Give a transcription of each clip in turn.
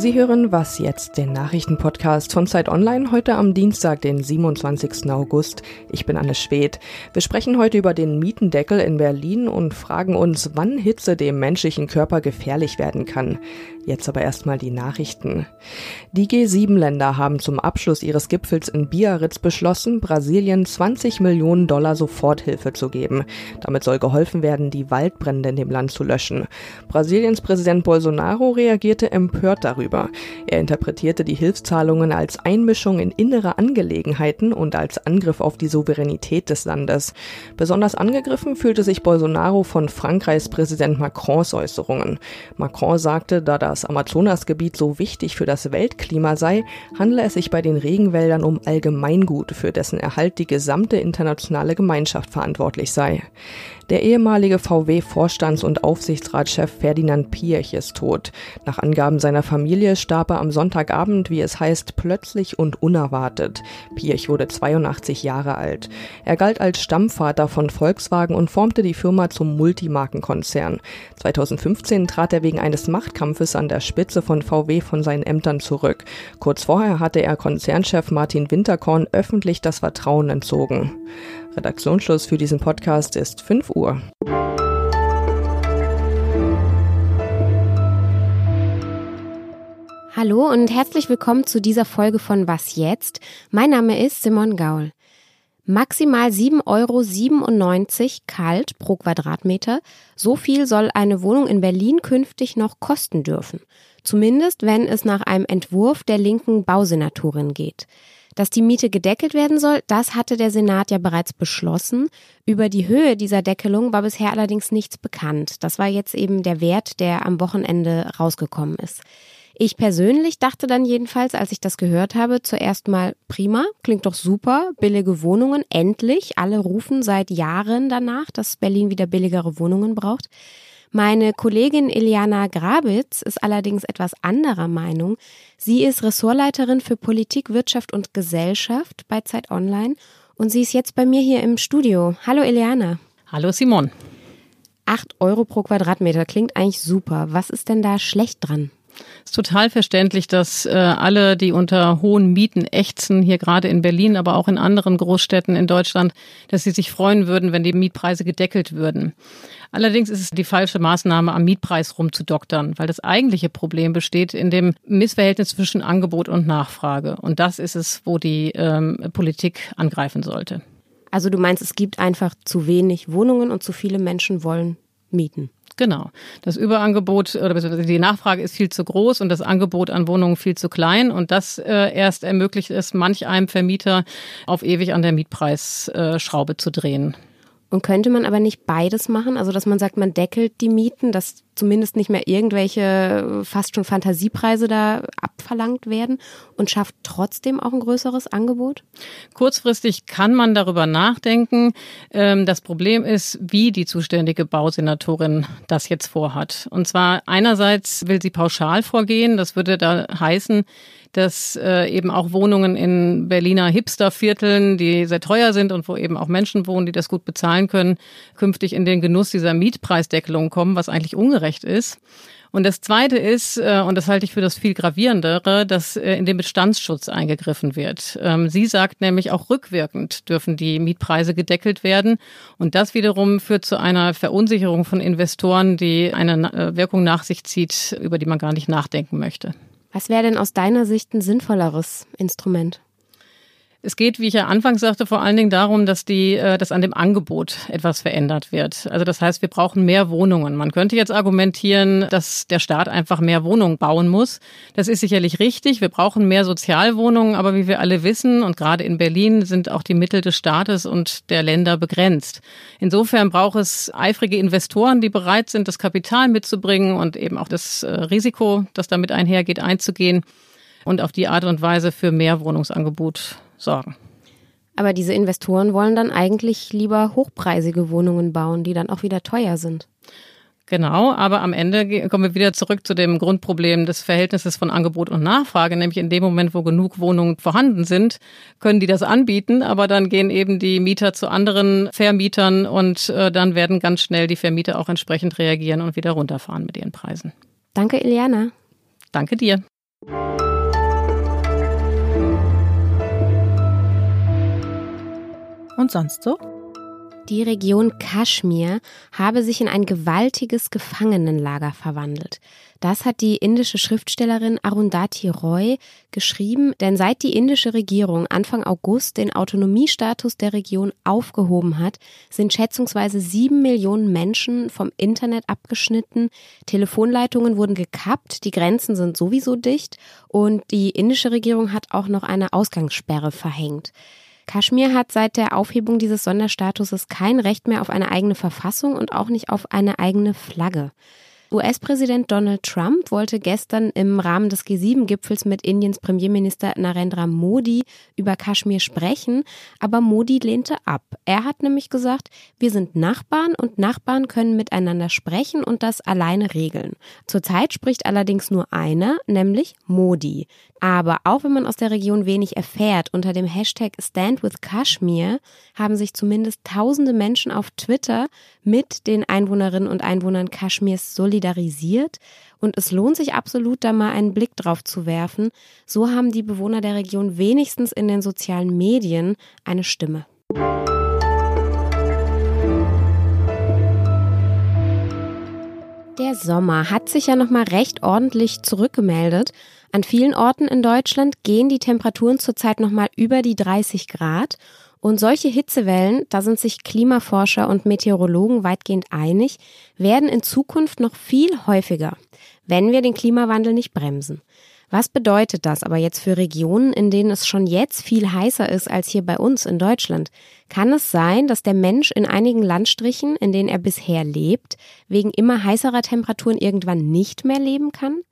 Sie hören Was jetzt, den Nachrichtenpodcast von Zeit Online, heute am Dienstag, den 27. August. Ich bin Anne Schwedt. Wir sprechen heute über den Mietendeckel in Berlin und fragen uns, wann Hitze dem menschlichen Körper gefährlich werden kann. Jetzt aber erstmal die Nachrichten. Die G7-Länder haben zum Abschluss ihres Gipfels in Biarritz beschlossen, Brasilien 20 Millionen Dollar Soforthilfe zu geben. Damit soll geholfen werden, die Waldbrände in dem Land zu löschen. Brasiliens Präsident Bolsonaro reagierte empört darüber. Er interpretierte die Hilfszahlungen als Einmischung in innere Angelegenheiten und als Angriff auf die Souveränität des Landes. Besonders angegriffen fühlte sich Bolsonaro von Frankreichs Präsident Macrons Äußerungen. Macron sagte, da das das Amazonasgebiet so wichtig für das Weltklima sei, handle es sich bei den Regenwäldern um Allgemeingut, für dessen Erhalt die gesamte internationale Gemeinschaft verantwortlich sei. Der ehemalige VW-Vorstands- und Aufsichtsratschef Ferdinand Piech ist tot. Nach Angaben seiner Familie starb er am Sonntagabend, wie es heißt, plötzlich und unerwartet. Piech wurde 82 Jahre alt. Er galt als Stammvater von Volkswagen und formte die Firma zum Multimarkenkonzern. 2015 trat er wegen eines Machtkampfes an der Spitze von VW von seinen Ämtern zurück. Kurz vorher hatte er Konzernchef Martin Winterkorn öffentlich das Vertrauen entzogen. Redaktionsschluss für diesen Podcast ist 5 Uhr. Hallo und herzlich willkommen zu dieser Folge von Was jetzt? Mein Name ist Simon Gaul. Maximal 7,97 Euro kalt pro Quadratmeter. So viel soll eine Wohnung in Berlin künftig noch kosten dürfen. Zumindest wenn es nach einem Entwurf der linken Bausenatorin geht. Dass die Miete gedeckelt werden soll, das hatte der Senat ja bereits beschlossen. Über die Höhe dieser Deckelung war bisher allerdings nichts bekannt. Das war jetzt eben der Wert, der am Wochenende rausgekommen ist. Ich persönlich dachte dann jedenfalls, als ich das gehört habe, zuerst mal prima, klingt doch super, billige Wohnungen, endlich. Alle rufen seit Jahren danach, dass Berlin wieder billigere Wohnungen braucht. Meine Kollegin Iliana Grabitz ist allerdings etwas anderer Meinung. Sie ist Ressortleiterin für Politik, Wirtschaft und Gesellschaft bei Zeit Online und sie ist jetzt bei mir hier im Studio. Hallo Iliana. Hallo Simon. Acht Euro pro Quadratmeter klingt eigentlich super. Was ist denn da schlecht dran? Es ist total verständlich, dass äh, alle, die unter hohen Mieten ächzen, hier gerade in Berlin, aber auch in anderen Großstädten in Deutschland, dass sie sich freuen würden, wenn die Mietpreise gedeckelt würden. Allerdings ist es die falsche Maßnahme, am Mietpreis rumzudoktern, weil das eigentliche Problem besteht in dem Missverhältnis zwischen Angebot und Nachfrage. Und das ist es, wo die ähm, Politik angreifen sollte. Also du meinst, es gibt einfach zu wenig Wohnungen und zu viele Menschen wollen mieten. Genau. Das Überangebot oder die Nachfrage ist viel zu groß und das Angebot an Wohnungen viel zu klein. Und das äh, erst ermöglicht es manch einem Vermieter auf ewig an der Mietpreisschraube zu drehen. Und könnte man aber nicht beides machen? Also, dass man sagt, man deckelt die Mieten, dass zumindest nicht mehr irgendwelche fast schon Fantasiepreise da abverlangt werden und schafft trotzdem auch ein größeres Angebot? Kurzfristig kann man darüber nachdenken. Ähm, das Problem ist, wie die zuständige Bausenatorin das jetzt vorhat. Und zwar einerseits will sie pauschal vorgehen. Das würde da heißen, dass äh, eben auch Wohnungen in Berliner Hipstervierteln, die sehr teuer sind und wo eben auch Menschen wohnen, die das gut bezahlen können, künftig in den Genuss dieser Mietpreisdeckelung kommen, was eigentlich ungerecht ist. Und das Zweite ist, äh, und das halte ich für das viel gravierendere, dass äh, in den Bestandsschutz eingegriffen wird. Ähm, sie sagt nämlich, auch rückwirkend dürfen die Mietpreise gedeckelt werden. Und das wiederum führt zu einer Verunsicherung von Investoren, die eine äh, Wirkung nach sich zieht, über die man gar nicht nachdenken möchte. Was wäre denn aus deiner Sicht ein sinnvolleres Instrument? Es geht, wie ich ja anfangs sagte, vor allen Dingen darum, dass die, äh, dass an dem Angebot etwas verändert wird. Also das heißt, wir brauchen mehr Wohnungen. Man könnte jetzt argumentieren, dass der Staat einfach mehr Wohnungen bauen muss. Das ist sicherlich richtig. Wir brauchen mehr Sozialwohnungen, aber wie wir alle wissen und gerade in Berlin sind auch die Mittel des Staates und der Länder begrenzt. Insofern braucht es eifrige Investoren, die bereit sind, das Kapital mitzubringen und eben auch das äh, Risiko, das damit einhergeht, einzugehen und auf die Art und Weise für mehr Wohnungsangebot sorgen. Aber diese Investoren wollen dann eigentlich lieber hochpreisige Wohnungen bauen, die dann auch wieder teuer sind. Genau, aber am Ende kommen wir wieder zurück zu dem Grundproblem des Verhältnisses von Angebot und Nachfrage, nämlich in dem Moment, wo genug Wohnungen vorhanden sind, können die das anbieten, aber dann gehen eben die Mieter zu anderen Vermietern und äh, dann werden ganz schnell die Vermieter auch entsprechend reagieren und wieder runterfahren mit ihren Preisen. Danke, Iliana. Danke dir. Und sonst so? Die Region Kaschmir habe sich in ein gewaltiges Gefangenenlager verwandelt. Das hat die indische Schriftstellerin Arundhati Roy geschrieben, denn seit die indische Regierung Anfang August den Autonomiestatus der Region aufgehoben hat, sind schätzungsweise sieben Millionen Menschen vom Internet abgeschnitten, Telefonleitungen wurden gekappt, die Grenzen sind sowieso dicht und die indische Regierung hat auch noch eine Ausgangssperre verhängt. Kaschmir hat seit der Aufhebung dieses Sonderstatuses kein Recht mehr auf eine eigene Verfassung und auch nicht auf eine eigene Flagge. US-Präsident Donald Trump wollte gestern im Rahmen des G7-Gipfels mit Indiens Premierminister Narendra Modi über Kaschmir sprechen, aber Modi lehnte ab. Er hat nämlich gesagt, wir sind Nachbarn und Nachbarn können miteinander sprechen und das alleine regeln. Zurzeit spricht allerdings nur einer, nämlich Modi. Aber auch wenn man aus der Region wenig erfährt, unter dem Hashtag Stand haben sich zumindest tausende Menschen auf Twitter mit den Einwohnerinnen und Einwohnern Kaschmirs solidarisiert. Und es lohnt sich absolut, da mal einen Blick drauf zu werfen. So haben die Bewohner der Region wenigstens in den sozialen Medien eine Stimme. Der Sommer hat sich ja noch mal recht ordentlich zurückgemeldet. An vielen Orten in Deutschland gehen die Temperaturen zurzeit noch mal über die 30 Grad und solche Hitzewellen, da sind sich Klimaforscher und Meteorologen weitgehend einig, werden in Zukunft noch viel häufiger, wenn wir den Klimawandel nicht bremsen. Was bedeutet das aber jetzt für Regionen, in denen es schon jetzt viel heißer ist als hier bei uns in Deutschland? Kann es sein, dass der Mensch in einigen Landstrichen, in denen er bisher lebt, wegen immer heißerer Temperaturen irgendwann nicht mehr leben kann?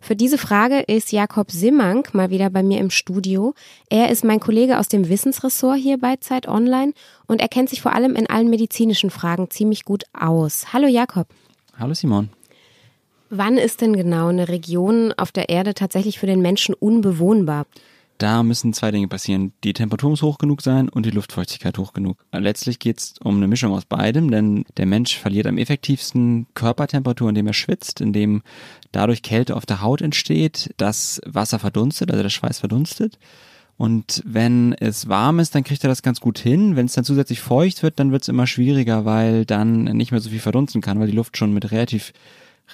Für diese Frage ist Jakob Simmank mal wieder bei mir im Studio. Er ist mein Kollege aus dem Wissensressort hier bei Zeit Online und er kennt sich vor allem in allen medizinischen Fragen ziemlich gut aus. Hallo Jakob. Hallo Simon. Wann ist denn genau eine Region auf der Erde tatsächlich für den Menschen unbewohnbar? Da müssen zwei Dinge passieren. Die Temperatur muss hoch genug sein und die Luftfeuchtigkeit hoch genug. Letztlich geht es um eine Mischung aus beidem, denn der Mensch verliert am effektivsten Körpertemperatur, indem er schwitzt, indem dadurch Kälte auf der Haut entsteht, das Wasser verdunstet, also der Schweiß verdunstet. Und wenn es warm ist, dann kriegt er das ganz gut hin. Wenn es dann zusätzlich feucht wird, dann wird es immer schwieriger, weil dann nicht mehr so viel verdunsten kann, weil die Luft schon mit relativ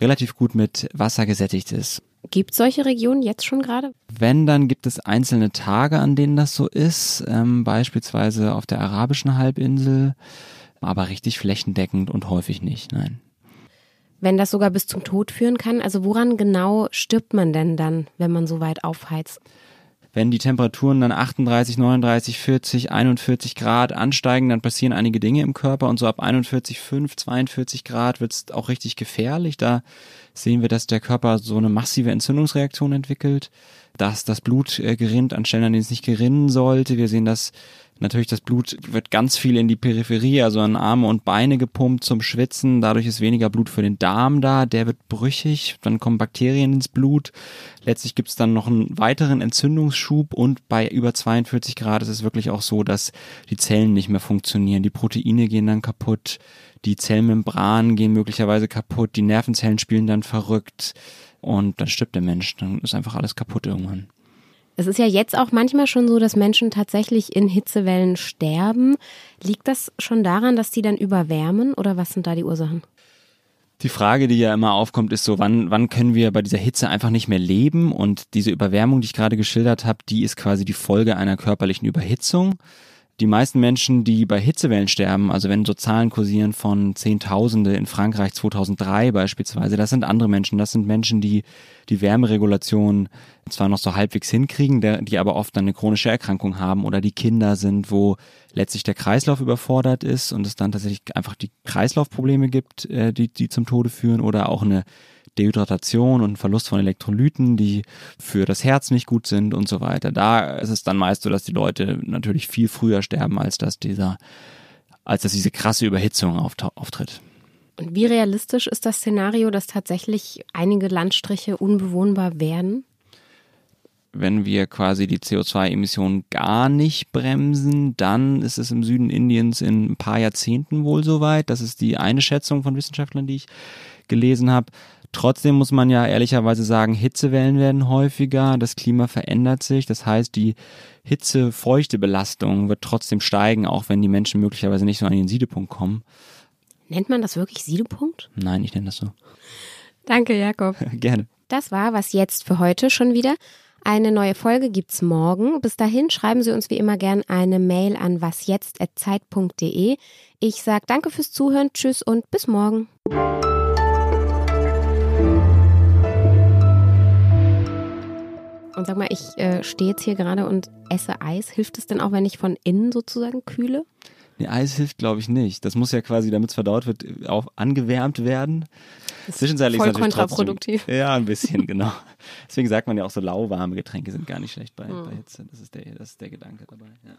relativ gut mit Wasser gesättigt ist. Gibt es solche Regionen jetzt schon gerade? Wenn, dann gibt es einzelne Tage, an denen das so ist, ähm, beispielsweise auf der arabischen Halbinsel, aber richtig flächendeckend und häufig nicht, nein. Wenn das sogar bis zum Tod führen kann, also woran genau stirbt man denn dann, wenn man so weit aufheizt? Wenn die Temperaturen dann 38, 39, 40, 41 Grad ansteigen, dann passieren einige Dinge im Körper und so ab 41, 5, 42 Grad wird es auch richtig gefährlich. Da sehen wir, dass der Körper so eine massive Entzündungsreaktion entwickelt, dass das Blut äh, gerinnt an Stellen, an denen es nicht gerinnen sollte. Wir sehen, dass Natürlich, das Blut wird ganz viel in die Peripherie, also an Arme und Beine gepumpt zum Schwitzen. Dadurch ist weniger Blut für den Darm da. Der wird brüchig. Dann kommen Bakterien ins Blut. Letztlich gibt es dann noch einen weiteren Entzündungsschub und bei über 42 Grad ist es wirklich auch so, dass die Zellen nicht mehr funktionieren. Die Proteine gehen dann kaputt. Die Zellmembranen gehen möglicherweise kaputt. Die Nervenzellen spielen dann verrückt. Und dann stirbt der Mensch. Dann ist einfach alles kaputt irgendwann. Es ist ja jetzt auch manchmal schon so, dass Menschen tatsächlich in Hitzewellen sterben. Liegt das schon daran, dass die dann überwärmen oder was sind da die Ursachen? Die Frage, die ja immer aufkommt, ist so, wann, wann können wir bei dieser Hitze einfach nicht mehr leben? Und diese Überwärmung, die ich gerade geschildert habe, die ist quasi die Folge einer körperlichen Überhitzung die meisten Menschen, die bei Hitzewellen sterben, also wenn so Zahlen kursieren von Zehntausende in Frankreich 2003 beispielsweise, das sind andere Menschen. Das sind Menschen, die die Wärmeregulation zwar noch so halbwegs hinkriegen, die aber oft dann eine chronische Erkrankung haben oder die Kinder sind, wo letztlich der Kreislauf überfordert ist und es dann tatsächlich einfach die Kreislaufprobleme gibt, äh, die, die zum Tode führen oder auch eine Dehydratation und Verlust von Elektrolyten, die für das Herz nicht gut sind und so weiter. Da ist es dann meist so, dass die Leute natürlich viel früher sterben, als dass dieser, als dass diese krasse Überhitzung auftritt. Und wie realistisch ist das Szenario, dass tatsächlich einige Landstriche unbewohnbar werden? wenn wir quasi die CO2-Emissionen gar nicht bremsen, dann ist es im Süden Indiens in ein paar Jahrzehnten wohl soweit. Das ist die eine Schätzung von Wissenschaftlern, die ich gelesen habe. Trotzdem muss man ja ehrlicherweise sagen, Hitzewellen werden häufiger, das Klima verändert sich, das heißt, die Hitze-Feuchte-Belastung wird trotzdem steigen, auch wenn die Menschen möglicherweise nicht so an den Siedepunkt kommen. Nennt man das wirklich Siedepunkt? Nein, ich nenne das so. Danke, Jakob. Gerne. Das war was jetzt für heute schon wieder. Eine neue Folge gibt's morgen. Bis dahin schreiben Sie uns wie immer gern eine Mail an wasjetzt@zeit.de. Ich sag danke fürs Zuhören, tschüss und bis morgen. Und sag mal, ich äh, stehe jetzt hier gerade und esse Eis. Hilft es denn auch, wenn ich von innen sozusagen kühle? Nee, Eis hilft, glaube ich, nicht. Das muss ja quasi, damit es verdaut wird, auch angewärmt werden. Zwischenzeitlich voll ist natürlich kontraproduktiv. Trotzdem, ja, ein bisschen, genau. Deswegen sagt man ja auch so lauwarme Getränke sind gar nicht schlecht bei, hm. bei Hitze. Das ist der, das ist der Gedanke dabei. Ja.